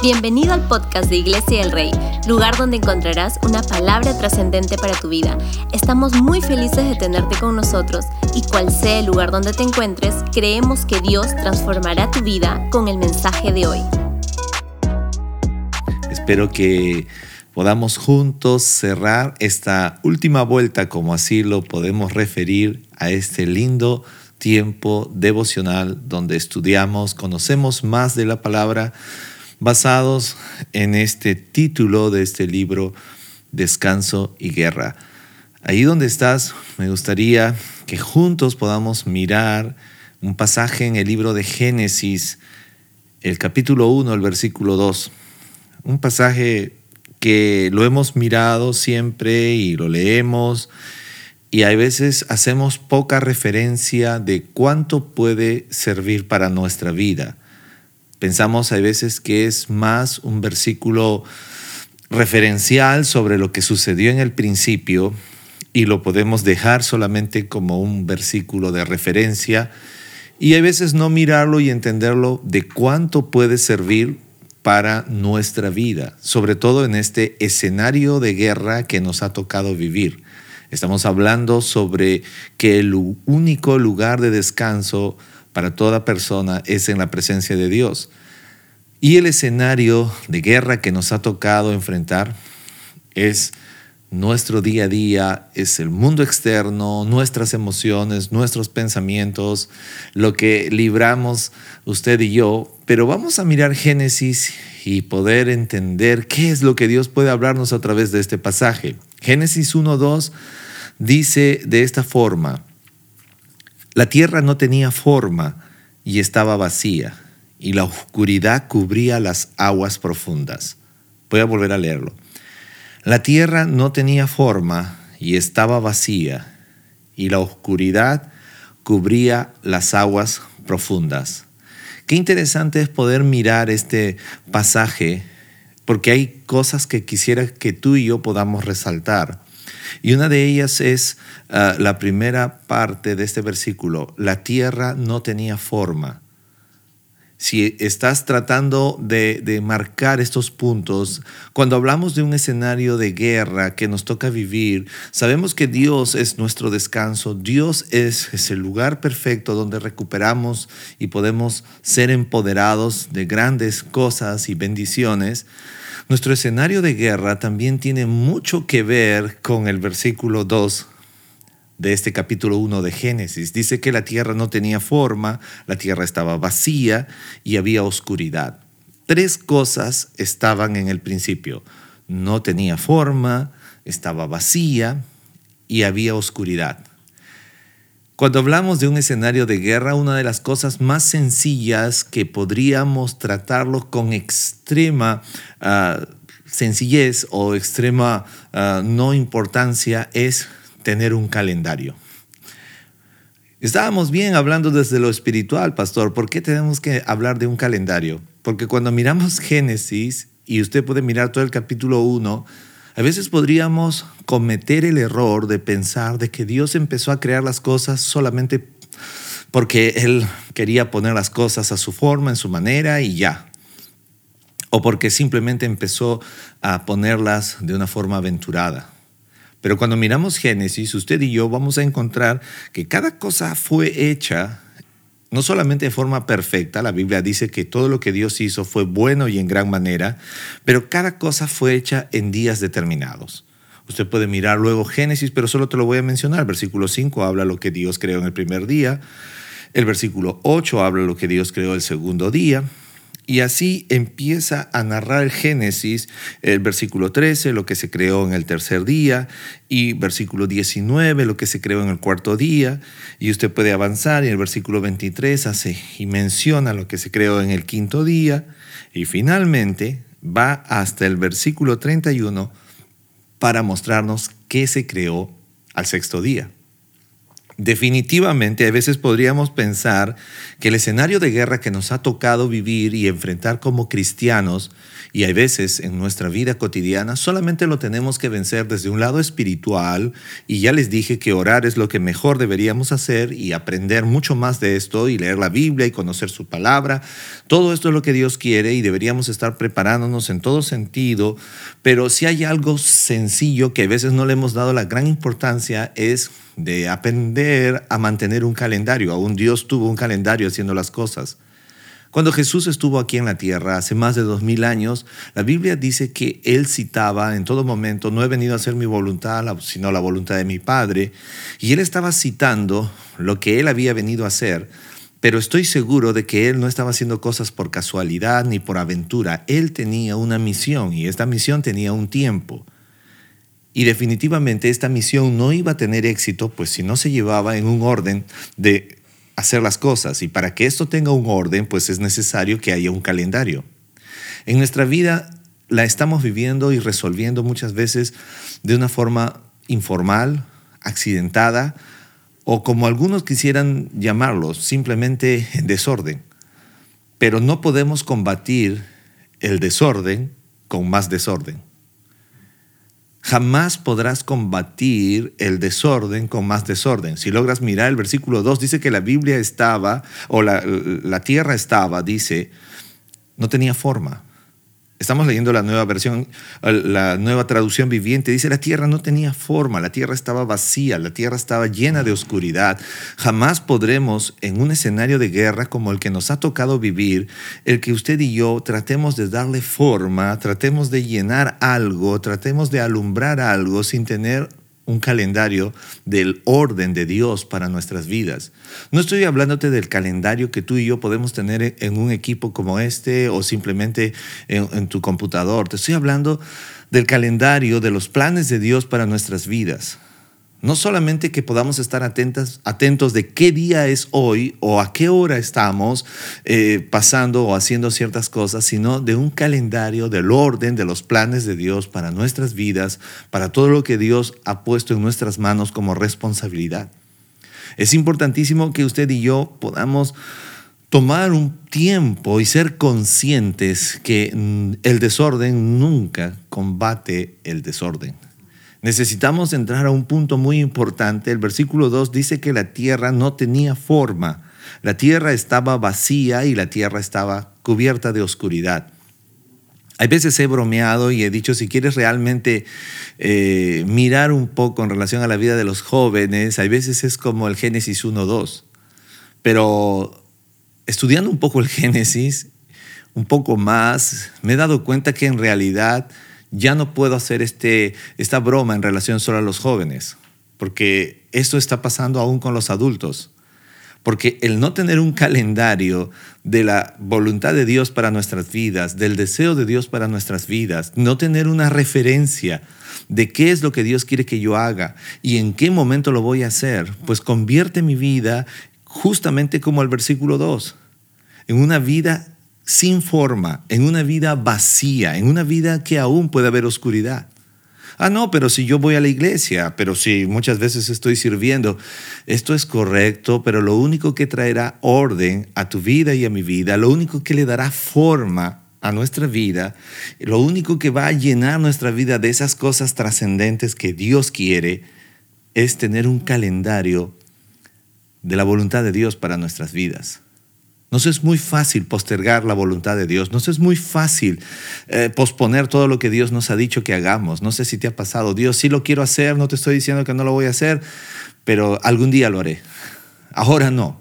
Bienvenido al podcast de Iglesia del Rey, lugar donde encontrarás una palabra trascendente para tu vida. Estamos muy felices de tenerte con nosotros y cual sea el lugar donde te encuentres, creemos que Dios transformará tu vida con el mensaje de hoy. Espero que podamos juntos cerrar esta última vuelta, como así lo podemos referir, a este lindo tiempo devocional donde estudiamos, conocemos más de la palabra basados en este título de este libro, Descanso y Guerra. Ahí donde estás, me gustaría que juntos podamos mirar un pasaje en el libro de Génesis, el capítulo 1, el versículo 2. Un pasaje que lo hemos mirado siempre y lo leemos y a veces hacemos poca referencia de cuánto puede servir para nuestra vida. Pensamos a veces que es más un versículo referencial sobre lo que sucedió en el principio y lo podemos dejar solamente como un versículo de referencia y a veces no mirarlo y entenderlo de cuánto puede servir para nuestra vida, sobre todo en este escenario de guerra que nos ha tocado vivir. Estamos hablando sobre que el único lugar de descanso para toda persona es en la presencia de Dios. Y el escenario de guerra que nos ha tocado enfrentar es nuestro día a día, es el mundo externo, nuestras emociones, nuestros pensamientos, lo que libramos usted y yo. Pero vamos a mirar Génesis y poder entender qué es lo que Dios puede hablarnos a través de este pasaje. Génesis 1.2 dice de esta forma, la tierra no tenía forma y estaba vacía, y la oscuridad cubría las aguas profundas. Voy a volver a leerlo. La tierra no tenía forma y estaba vacía, y la oscuridad cubría las aguas profundas. Qué interesante es poder mirar este pasaje, porque hay cosas que quisiera que tú y yo podamos resaltar. Y una de ellas es ah, la primera parte de este versículo. La tierra no tenía forma. Si estás tratando de, de, marcar estos puntos, cuando hablamos de un escenario de guerra que nos toca vivir, sabemos que Dios es nuestro descanso, Dios es, es el lugar perfecto donde recuperamos y podemos ser empoderados de grandes cosas y bendiciones. Nuestro escenario de guerra también tiene mucho que ver con el versículo 2 de este capítulo 1 de Génesis. Dice que la tierra no tenía forma, la tierra estaba vacía y había oscuridad. Tres cosas estaban en el principio. No tenía forma, estaba vacía y había oscuridad. Cuando hablamos de un escenario de guerra, una de las cosas más sencillas que podríamos tratarlo con extrema ah, sencillez o extrema ah, no importancia es tener un calendario. Estábamos bien hablando desde lo espiritual, pastor. ¿Por qué tenemos que hablar de un calendario? Porque cuando miramos Génesis, y usted puede mirar todo el capítulo 1, a veces podríamos cometer el error de pensar de que Dios empezó a crear las cosas solamente porque Él quería poner las cosas a su forma, en su manera y ya. O porque simplemente empezó a ponerlas de una forma aventurada. Pero cuando miramos Génesis, usted y yo vamos a encontrar que cada cosa fue hecha no solamente de forma perfecta, la Biblia dice que todo lo que Dios hizo fue bueno y en gran manera, pero cada cosa fue hecha en días determinados. Usted puede mirar luego Génesis, pero solo te lo voy a mencionar. El versículo 5 habla lo que Dios creó en el primer día. El versículo 8 habla lo que Dios creó el segundo día. Y así empieza a narrar Génesis, el versículo 13, lo que se creó en el tercer día, y versículo 19, lo que se creó en el cuarto día. Y usted puede avanzar y el versículo 23 hace y menciona lo que se creó en el quinto día. Y finalmente va hasta el versículo 31 para mostrarnos qué se creó al sexto día. Definitivamente, a veces podríamos pensar que el escenario de guerra que nos ha tocado vivir y enfrentar como cristianos, y a veces en nuestra vida cotidiana, solamente lo tenemos que vencer desde un lado espiritual, y ya les dije que orar es lo que mejor deberíamos hacer y aprender mucho más de esto y leer la Biblia y conocer su palabra. Todo esto es lo que Dios quiere y deberíamos estar preparándonos en todo sentido, pero si hay algo sencillo que a veces no le hemos dado la gran importancia es de aprender a mantener un calendario. Aún Dios tuvo un calendario haciendo las cosas. Cuando Jesús estuvo aquí en la tierra hace más de dos mil años, la Biblia dice que Él citaba en todo momento, no he venido a hacer mi voluntad, sino la voluntad de mi Padre. Y Él estaba citando lo que Él había venido a hacer, pero estoy seguro de que Él no estaba haciendo cosas por casualidad ni por aventura. Él tenía una misión y esta misión tenía un tiempo. Y definitivamente esta misión no iba a tener éxito, pues si no se llevaba en un orden de hacer las cosas. Y para que esto tenga un orden, pues es necesario que haya un calendario. En nuestra vida la estamos viviendo y resolviendo muchas veces de una forma informal, accidentada, o como algunos quisieran llamarlo, simplemente en desorden. Pero no podemos combatir el desorden con más desorden. Jamás podrás combatir el desorden con más desorden. Si logras mirar el versículo 2, dice que la Biblia estaba, o la, la tierra estaba, dice, no tenía forma. Estamos leyendo la nueva versión, la nueva traducción viviente. Dice, la tierra no tenía forma, la tierra estaba vacía, la tierra estaba llena de oscuridad. Jamás podremos, en un escenario de guerra como el que nos ha tocado vivir, el que usted y yo tratemos de darle forma, tratemos de llenar algo, tratemos de alumbrar algo sin tener un calendario del orden de Dios para nuestras vidas. No estoy hablándote del calendario que tú y yo podemos tener en un equipo como este o simplemente en, tu computador. Te estoy hablando del calendario de los planes de Dios para nuestras vidas. No solamente que podamos estar atentos de qué día es hoy o a qué hora estamos eh, pasando o haciendo ciertas cosas, sino de un calendario del orden de los planes de Dios para nuestras vidas, para todo lo que Dios ha puesto en nuestras manos como responsabilidad. Es importantísimo que usted y yo podamos tomar un tiempo y ser conscientes que mm, el desorden nunca combate el desorden. Necesitamos entrar a un punto muy importante. El versículo 2 dice que la tierra no tenía forma. La tierra estaba vacía y la tierra estaba cubierta de oscuridad. Hay veces he bromeado y he dicho, si quieres realmente eh, mirar un poco en relación a la vida de los jóvenes, hay veces es como el Génesis 1.2. Pero estudiando un poco el Génesis, un poco más, me he dado cuenta que en realidad ya no puedo hacer este, esta broma en relación solo a los jóvenes, porque esto está pasando aún con los adultos. Porque el no tener un calendario de la voluntad de Dios para nuestras vidas, del deseo de Dios para nuestras vidas, no tener una referencia de qué es lo que Dios quiere que yo haga y en qué momento lo voy a hacer, pues convierte mi vida justamente como el versículo 2, en una vida sin forma, en una vida vacía, en una vida que aún puede haber oscuridad. Ah, no, pero si yo voy a la iglesia, pero si muchas veces estoy sirviendo, esto es correcto, pero lo único que traerá orden a tu vida y a mi vida, lo único que le dará forma a nuestra vida, lo único que va a llenar nuestra vida de esas cosas trascendentes que Dios quiere, es tener un calendario de la voluntad de Dios para nuestras vidas. Nos es muy fácil postergar la voluntad de Dios. Nos es muy fácil eh, posponer todo lo que Dios nos ha dicho que hagamos. No sé si te ha pasado. Dios, sí lo quiero hacer, no te estoy diciendo que no lo voy a hacer, pero algún día lo haré. Ahora no.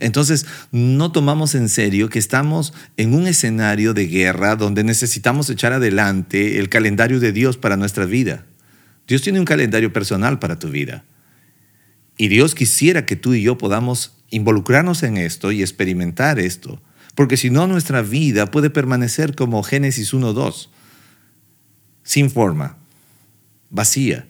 Entonces, no tomamos en serio que estamos en un escenario de guerra donde necesitamos echar adelante el calendario de Dios para nuestra vida. Dios tiene un calendario personal para tu vida. Y Dios quisiera que tú y yo podamos involucrarnos en esto y experimentar esto, porque si no nuestra vida puede permanecer como Génesis 1.2, sin forma, vacía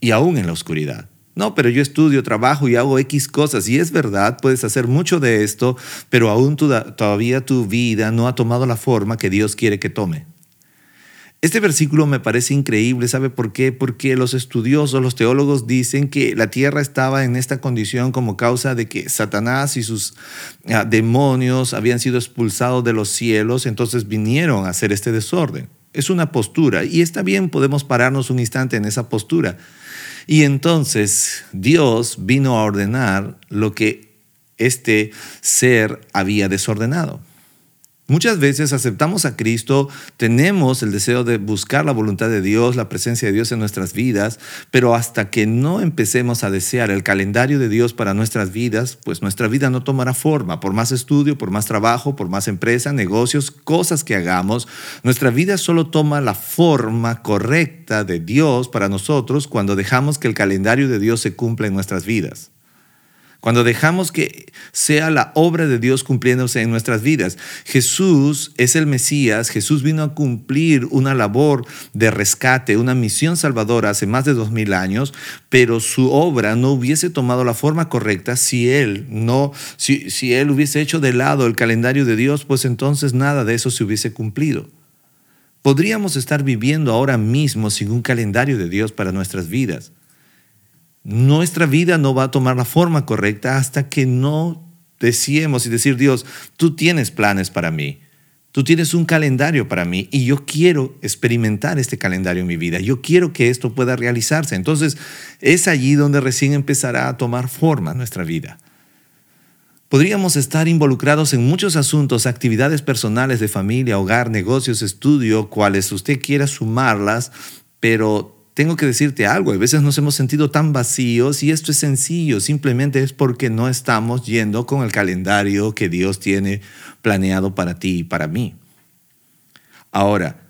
y aún en la oscuridad. No, pero yo estudio, trabajo y hago X cosas. Y es verdad, puedes hacer mucho de esto, pero aún todavía tu vida no ha tomado la forma que Dios quiere que tome. Este versículo me parece increíble, ¿sabe por qué? Porque los estudiosos, los teólogos dicen que la tierra estaba en esta condición como causa de que Satanás y sus ah, demonios habían sido expulsados de los cielos, entonces vinieron a hacer este desorden. Es una postura y está bien, podemos pararnos un instante en esa postura. Y entonces Dios vino a ordenar lo que este ser había desordenado. Muchas veces aceptamos a Cristo, tenemos el deseo de buscar la voluntad de Dios, la presencia de Dios en nuestras vidas, pero hasta que no empecemos a desear el calendario de Dios para nuestras vidas, pues nuestra vida no tomará forma. Por más estudio, por más trabajo, por más empresa, negocios, cosas que hagamos, nuestra vida solo toma la forma correcta de Dios para nosotros cuando dejamos que el calendario de Dios se cumpla en nuestras vidas. Cuando dejamos que sea la obra de Dios cumpliéndose en nuestras vidas. Jesús es el Mesías, Jesús vino a cumplir una labor de rescate, una misión salvadora hace más de dos mil años, pero su obra no hubiese tomado la forma correcta si él no, si, él hubiese hecho de lado el calendario de Dios, pues entonces nada de eso se hubiese cumplido. Podríamos estar viviendo ahora mismo sin un calendario de Dios para nuestras vidas nuestra vida no va a tomar la forma correcta hasta que no decíamos y decir, Dios, tú tienes planes para mí. Tú tienes un calendario para mí y yo quiero experimentar este calendario en mi vida. Yo quiero que esto pueda realizarse. Entonces es allí donde recién empezará a tomar forma nuestra vida. Podríamos estar involucrados en muchos asuntos, actividades personales de familia, hogar, negocios, estudio, cuales usted quiera sumarlas, pero tengo que decirte algo, a veces nos hemos sentido tan vacíos y esto es sencillo, simplemente es porque no estamos yendo con el calendario que Dios tiene planeado para ti y para mí. Ahora,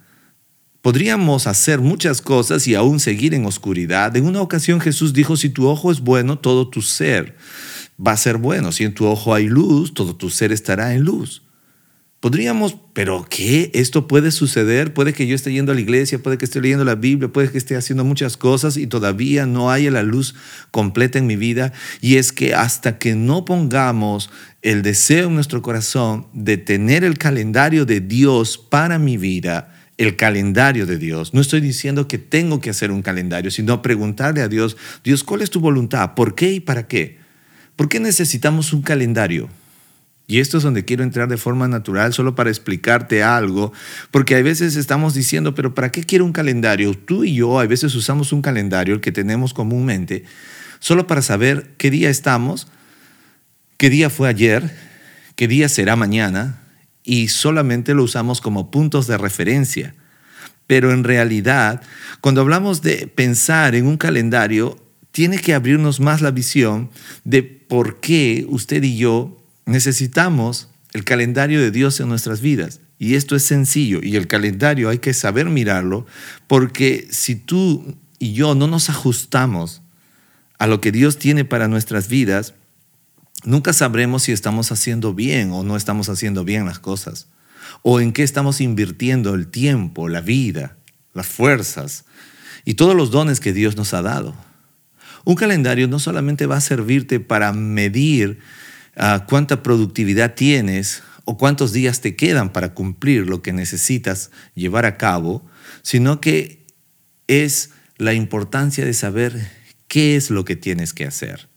podríamos hacer muchas cosas y aún seguir en oscuridad. En una ocasión Jesús dijo, si tu ojo es bueno, todo tu ser va a ser bueno. Si en tu ojo hay luz, todo tu ser estará en luz. Podríamos, pero ¿qué? Esto puede suceder. Puede que yo esté yendo a la iglesia, puede que esté leyendo la Biblia, puede que esté haciendo muchas cosas y todavía no haya la luz completa en mi vida. Y es que hasta que no pongamos el deseo en nuestro corazón de tener el calendario de Dios para mi vida, el calendario de Dios. No estoy diciendo que tengo que hacer un calendario, sino preguntarle a Dios, Dios, ¿cuál es tu voluntad? ¿Por qué y para qué? ¿Por qué necesitamos un calendario? Y esto es donde quiero entrar de forma natural, solo para explicarte algo, porque a veces estamos diciendo, pero ¿para qué quiero un calendario? Tú y yo a veces usamos un calendario, el que tenemos comúnmente, solo para saber qué día estamos, qué día fue ayer, qué día será mañana, y solamente lo usamos como puntos de referencia. Pero en realidad, cuando hablamos de pensar en un calendario, tiene que abrirnos más la visión de por qué usted y yo necesitamos el calendario de Dios en nuestras vidas. Y esto es sencillo. Y el calendario hay que saber mirarlo porque si tú y yo no nos ajustamos a lo que Dios tiene para nuestras vidas, nunca sabremos si estamos haciendo bien o no estamos haciendo bien las cosas. O en qué estamos invirtiendo el tiempo, la vida, las fuerzas y todos los dones que Dios nos ha dado. Un calendario no solamente va a servirte para medir cuánta productividad tienes o cuántos días te quedan para cumplir lo que necesitas llevar a cabo, sino que es la importancia de saber qué es lo que tienes que hacer,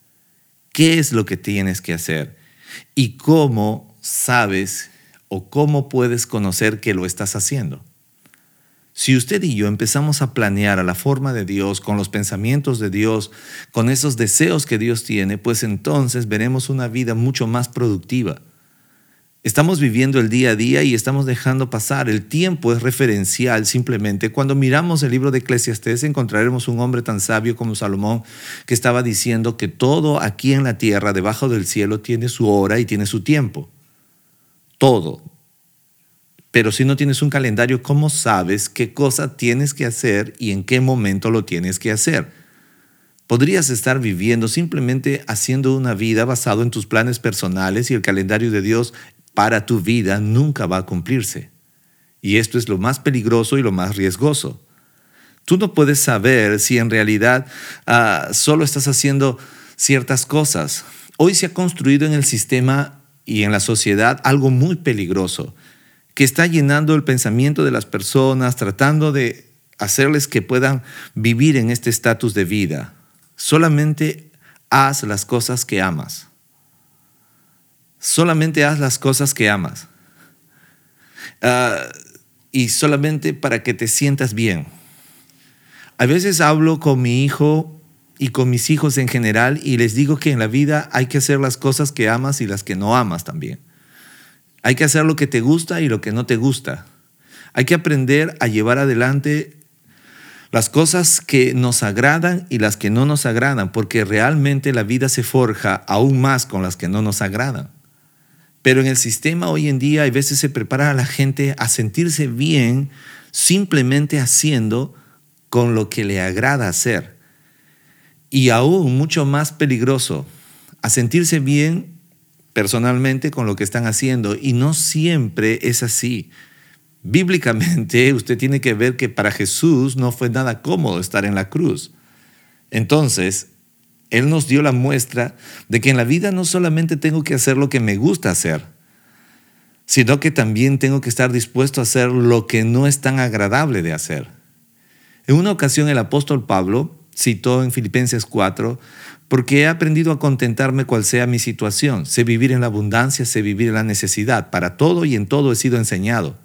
qué es lo que tienes que hacer y cómo sabes o cómo puedes conocer que lo estás haciendo. Si usted y yo empezamos a planear a la forma de Dios, con los pensamientos de Dios, con esos deseos que Dios tiene, pues entonces veremos una vida mucho más productiva. Estamos viviendo el día a día y estamos dejando pasar. El tiempo es referencial simplemente. Cuando miramos el libro de Eclesiastés encontraremos un hombre tan sabio como Salomón que estaba diciendo que todo aquí en la tierra, debajo del cielo, tiene su hora y tiene su tiempo. Todo, pero si no tienes un calendario, ¿cómo sabes qué cosa tienes que hacer y en qué momento lo tienes que hacer? Podrías estar viviendo simplemente haciendo una vida basado en tus planes personales y el calendario de Dios para tu vida nunca va a cumplirse. Y esto es lo más peligroso y lo más riesgoso. Tú no puedes saber si en realidad ah, solo estás haciendo ciertas cosas. Hoy se ha construido en el sistema y en la sociedad algo muy peligroso que está llenando el pensamiento de las personas, tratando de hacerles que puedan vivir en este estatus de vida. Solamente haz las cosas que amas. Solamente haz las cosas que amas. Ah, y solamente para que te sientas bien. A veces hablo con mi hijo y con mis hijos en general y les digo que en la vida hay que hacer las cosas que amas y las que no amas también. Hay que hacer lo que te gusta y lo que no te gusta. Hay que aprender a llevar adelante las cosas que nos agradan y las que no nos agradan, porque realmente la vida se forja aún más con las que no nos agradan. Pero en el sistema hoy en día hay veces se prepara a la gente a sentirse bien simplemente haciendo con lo que le agrada hacer. Y aún mucho más peligroso, a sentirse bien personalmente con lo que están haciendo. Y no siempre es así. Bíblicamente usted tiene que ver que para Jesús no fue nada cómodo estar en la cruz. Entonces, Él nos dio la muestra de que en la vida no solamente tengo que hacer lo que me gusta hacer, sino que también tengo que estar dispuesto a hacer lo que no es tan agradable de hacer. En una ocasión el apóstol Pablo citó en Filipenses 4, porque he aprendido a contentarme cual sea mi situación, sé vivir en la abundancia, sé vivir en la necesidad, para todo y en todo he sido enseñado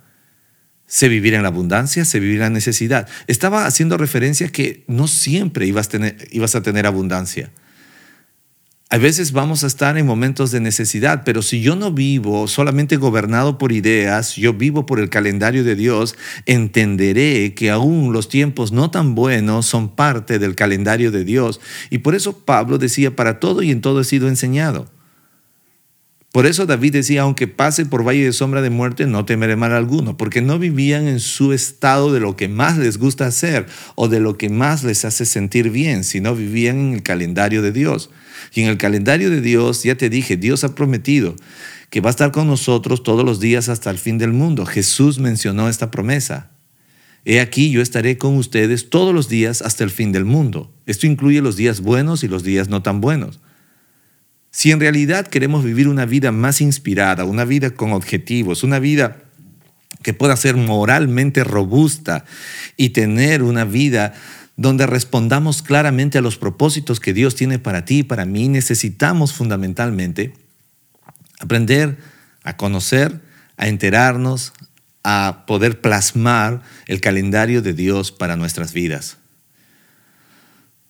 Sé vivir en la abundancia, sé vivir en la necesidad. Estaba haciendo referencia que no siempre ibas ibas a tener abundancia. A veces vamos a estar en momentos de necesidad, pero si yo no vivo solamente gobernado por ideas, yo vivo por el calendario de Dios, entenderé que aún los tiempos no tan buenos son parte del calendario de Dios. Y por eso Pablo decía, para todo y en todo he sido enseñado. Por eso David decía, aunque pase por valle de sombra de muerte, no temeré mal alguno, porque no vivían en su estado de lo que más les gusta hacer o de lo que más les hace sentir bien, sino vivían en el calendario de Dios. Y en el calendario de Dios, ya te dije, Dios ha prometido que va a estar con nosotros todos los días hasta el fin del mundo. Jesús mencionó esta promesa. He aquí yo estaré con ustedes todos los días hasta el fin del mundo. Esto incluye los días buenos y los días no tan buenos. Si en realidad queremos vivir una vida más inspirada, una vida con objetivos, una vida que pueda ser moralmente robusta y tener una vida donde respondamos claramente a los propósitos que Dios tiene para ti y para mí, necesitamos fundamentalmente aprender a conocer, a enterarnos, a poder plasmar el calendario de Dios para nuestras vidas.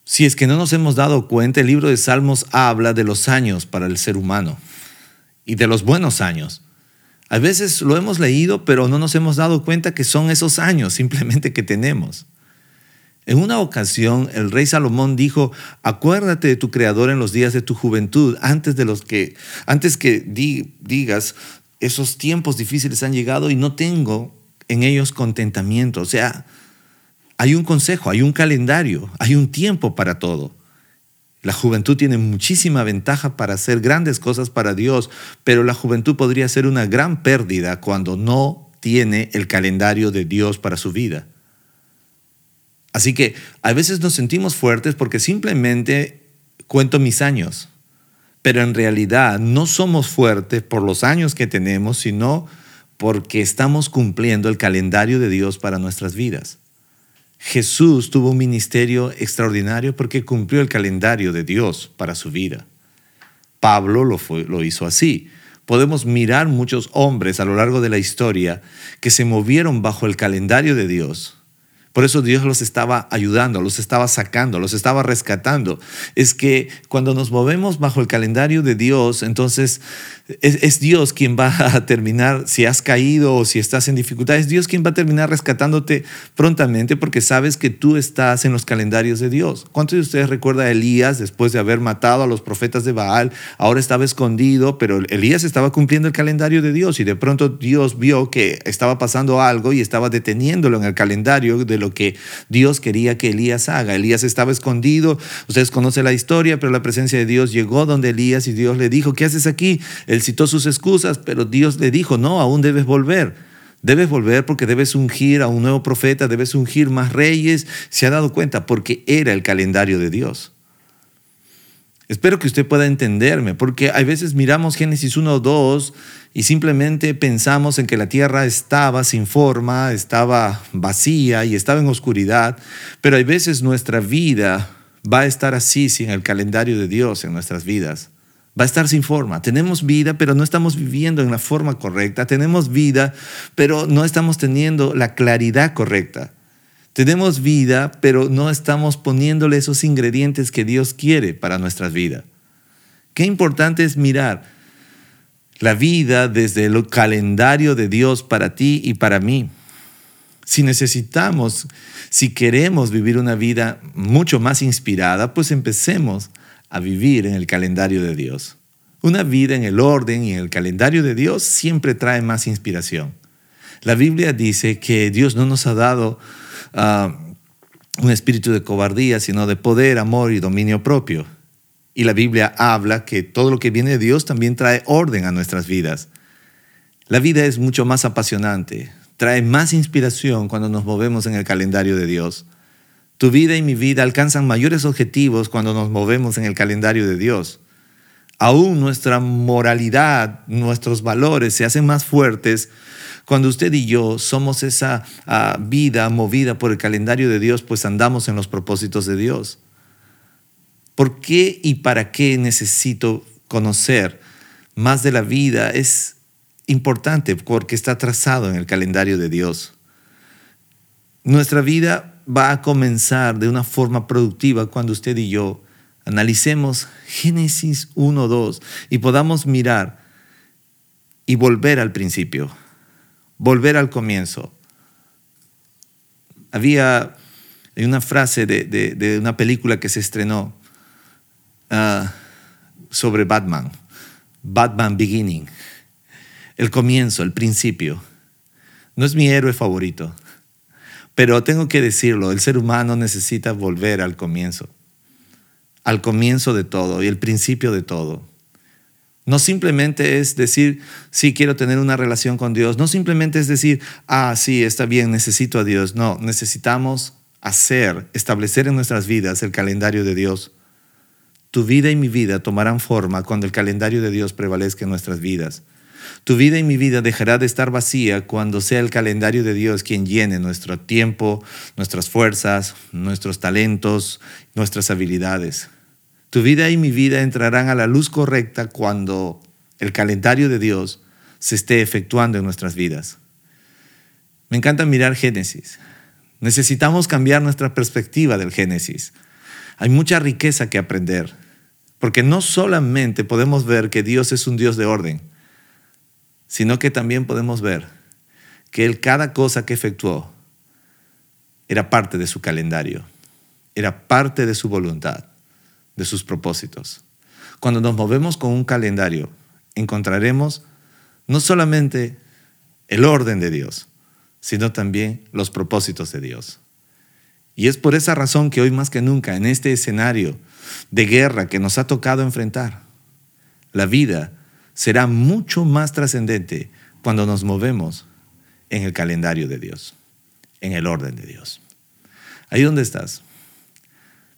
Si es que no nos hemos dado cuenta, el libro de Salmos habla de los años para el ser humano y de los buenos años. A veces lo hemos leído, pero no nos hemos dado cuenta que son esos años simplemente que tenemos. En una ocasión, el rey Salomón dijo, acuérdate de tu creador en los días de tu juventud, antes de los que, antes que digas, esos tiempos difíciles han llegado y no tengo en ellos contentamiento. O sea, hay un consejo, hay un calendario, hay un tiempo para todo. La juventud tiene muchísima ventaja para hacer grandes cosas para Dios, pero la juventud podría ser una gran pérdida cuando no tiene el calendario de Dios para su vida. Así que a veces nos sentimos fuertes porque simplemente cuento mis años, pero en realidad no somos fuertes por los años que tenemos, sino porque estamos cumpliendo el calendario de Dios para nuestras vidas. Jesús tuvo un ministerio extraordinario porque cumplió el calendario de Dios para su vida. Pablo lo, lo hizo así. Podemos mirar muchos hombres a lo largo de la historia que se movieron bajo el calendario de Dios por eso Dios los estaba ayudando, los estaba sacando, los estaba rescatando. Es que cuando nos movemos bajo el calendario de Dios, entonces es, Dios quien va a terminar, si has caído o si estás en dificultad, es Dios quien va a terminar rescatándote prontamente porque sabes que tú estás en los calendarios de Dios. ¿Cuántos de ustedes recuerdan a Elías después de haber matado a los profetas de Baal? Ahora estaba escondido, pero Elías estaba cumpliendo el calendario de Dios y de pronto Dios vio que estaba pasando algo y estaba deteniéndolo en el calendario de lo que Dios quería que Elías haga. Elías estaba escondido, ustedes conocen la historia, pero la presencia de Dios llegó donde Elías y Dios le dijo, ¿qué haces aquí? Él citó sus excusas, pero Dios le dijo, no, aún debes volver. Debes volver porque debes ungir a un nuevo profeta, debes ungir más reyes. Se ha dado cuenta porque era el calendario de Dios. Espero que usted pueda entenderme, porque a veces miramos Génesis 1 o 2 y simplemente pensamos en que la tierra estaba sin forma, estaba vacía y estaba en oscuridad, pero a veces nuestra vida va a estar así sin el calendario de Dios en nuestras vidas. Va a estar sin forma. Tenemos vida, pero no estamos viviendo en la forma correcta. Tenemos vida, pero no estamos teniendo la claridad correcta. Tenemos vida, pero no estamos poniéndole esos ingredientes que Dios quiere para nuestras vidas. Qué importante es mirar la vida desde el calendario de Dios para ti y para mí. Si necesitamos, si queremos vivir una vida mucho más inspirada, pues empecemos a vivir en el calendario de Dios. Una vida en el orden y en el calendario de Dios siempre trae más inspiración. La Biblia dice que Dios no nos ha dado Un espíritu de cobardía, sino de poder, amor y dominio propio. Y la Biblia habla que todo lo que viene de Dios también trae orden a nuestras vidas. La vida es mucho más apasionante, trae más inspiración cuando nos movemos en el calendario de Dios. Tu vida y mi vida alcanzan mayores objetivos cuando nos movemos en el calendario de Dios. Aún nuestra moralidad, nuestros valores se hacen más fuertes cuando usted y yo somos esa ah, vida movida por el calendario de Dios, pues andamos en los propósitos de Dios. ¿Por qué y para qué necesito conocer más de la vida? Es importante porque está trazado en el calendario de Dios. Nuestra vida va a comenzar de una forma productiva cuando usted y yo analicemos Génesis 1, 2 y podamos mirar y volver al principio volver al comienzo. Había una frase de, una película que se estrenó ah, sobre Batman, Batman Beginning, el comienzo, el principio. No es mi héroe favorito, pero tengo que decirlo, el ser humano necesita volver al comienzo, al comienzo de todo y el principio de todo. No simplemente es decir, sí, quiero tener una relación con Dios. No simplemente es decir, ah, sí, está bien, necesito a Dios. No, necesitamos hacer, establecer en nuestras vidas el calendario de Dios. Tu vida y mi vida tomarán forma cuando el calendario de Dios prevalezca en nuestras vidas. Tu vida y mi vida dejará de estar vacía cuando sea el calendario de Dios quien llene nuestro tiempo, nuestras fuerzas, nuestros talentos, nuestras habilidades. Tu vida y mi vida entrarán a la luz correcta cuando el calendario de Dios se esté efectuando en nuestras vidas. Me encanta mirar Génesis. Necesitamos cambiar nuestra perspectiva del Génesis. Hay mucha riqueza que aprender, porque no solamente podemos ver que Dios es un Dios de orden, sino que también podemos ver que Él cada cosa que efectuó era parte de su calendario, era parte de su voluntad de sus propósitos. Cuando nos movemos con un calendario, encontraremos no solamente el orden de Dios, sino también los propósitos de Dios. Y es por esa razón que hoy más que nunca, en este escenario de guerra que nos ha tocado enfrentar, la vida será mucho más trascendente cuando nos movemos en el calendario de Dios, en el orden de Dios. Ahí donde estás,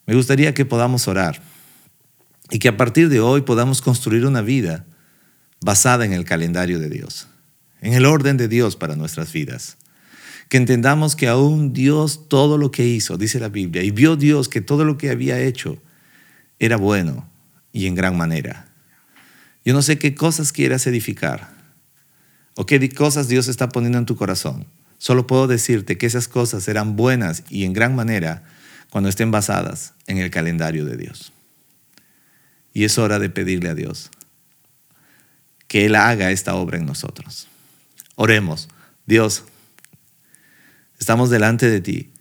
me gustaría que podamos orar y que a partir de hoy podamos construir una vida basada en el calendario de Dios, en el orden de Dios para nuestras vidas. Que entendamos que aún Dios todo lo que hizo, dice la Biblia, y vio Dios que todo lo que había hecho era bueno y en gran manera. Yo no sé qué cosas quieras edificar o qué cosas Dios está poniendo en tu corazón. Solo puedo decirte que esas cosas serán buenas y en gran manera cuando estén basadas en el calendario de Dios. Y es hora de pedirle a Dios que Él haga esta obra en nosotros. Oremos. Dios, estamos delante de ti.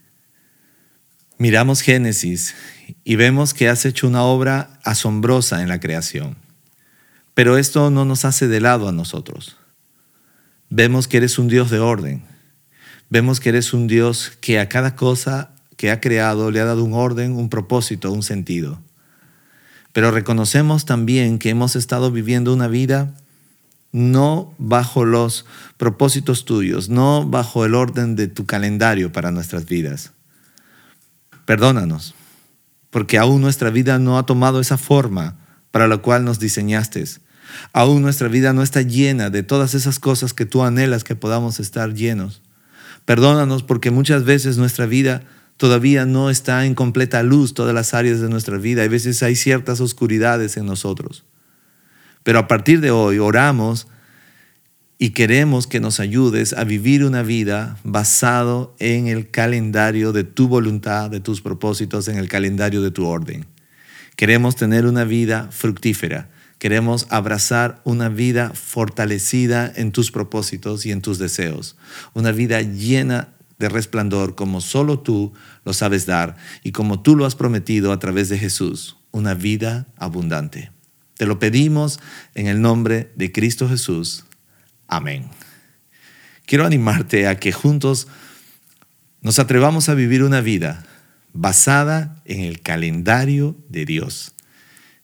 Miramos Génesis y vemos que has hecho una obra asombrosa en la creación. Pero esto no nos hace de lado a nosotros. Vemos que eres un Dios de orden. Vemos que eres un Dios que a cada cosa que ha creado le ha dado un orden, un propósito, un sentido. Pero reconocemos también que hemos estado viviendo una vida no bajo los propósitos tuyos, no bajo el orden de tu calendario para nuestras vidas. Perdónanos, porque aún nuestra vida no ha tomado esa forma para la cual nos diseñaste. Aún nuestra vida no está llena de todas esas cosas que tú anhelas que podamos estar llenos. Perdónanos porque muchas veces nuestra vida todavía no está en completa luz todas las áreas de nuestra vida. A veces hay ciertas oscuridades en nosotros. Pero a partir de hoy oramos y queremos que nos ayudes a vivir una vida basado en el calendario de tu voluntad, de tus propósitos, en el calendario de tu orden. Queremos tener una vida fructífera. Queremos abrazar una vida fortalecida en tus propósitos y en tus deseos. Una vida llena de resplandor como solo tú lo sabes dar y como tú lo has prometido a través de Jesús. Una vida abundante. Te lo pedimos en el nombre de Cristo Jesús. Amén. Quiero animarte a que juntos nos atrevamos a vivir una vida basada en el calendario de Dios.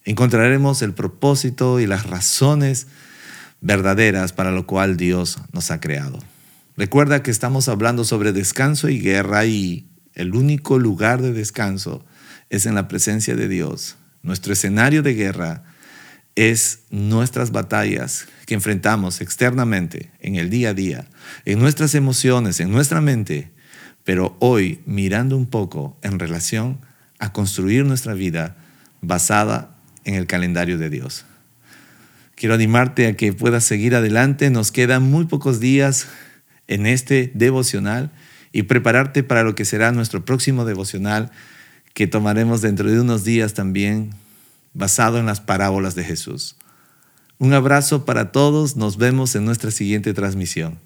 Encontraremos el propósito y las razones verdaderas para lo cual Dios nos ha creado. Recuerda que estamos hablando sobre descanso y guerra y el único lugar de descanso es en la presencia de Dios. Nuestro escenario de guerra es nuestras batallas que enfrentamos externamente en el día a día, en nuestras emociones, en nuestra mente, pero hoy mirando un poco en relación a construir nuestra vida basada en el calendario de Dios. Quiero animarte a que puedas seguir adelante, nos quedan muy pocos días en este devocional y prepararte para lo que será nuestro próximo devocional que tomaremos dentro de unos días también basado en las parábolas de Jesús. Un abrazo para todos, nos vemos en nuestra siguiente transmisión.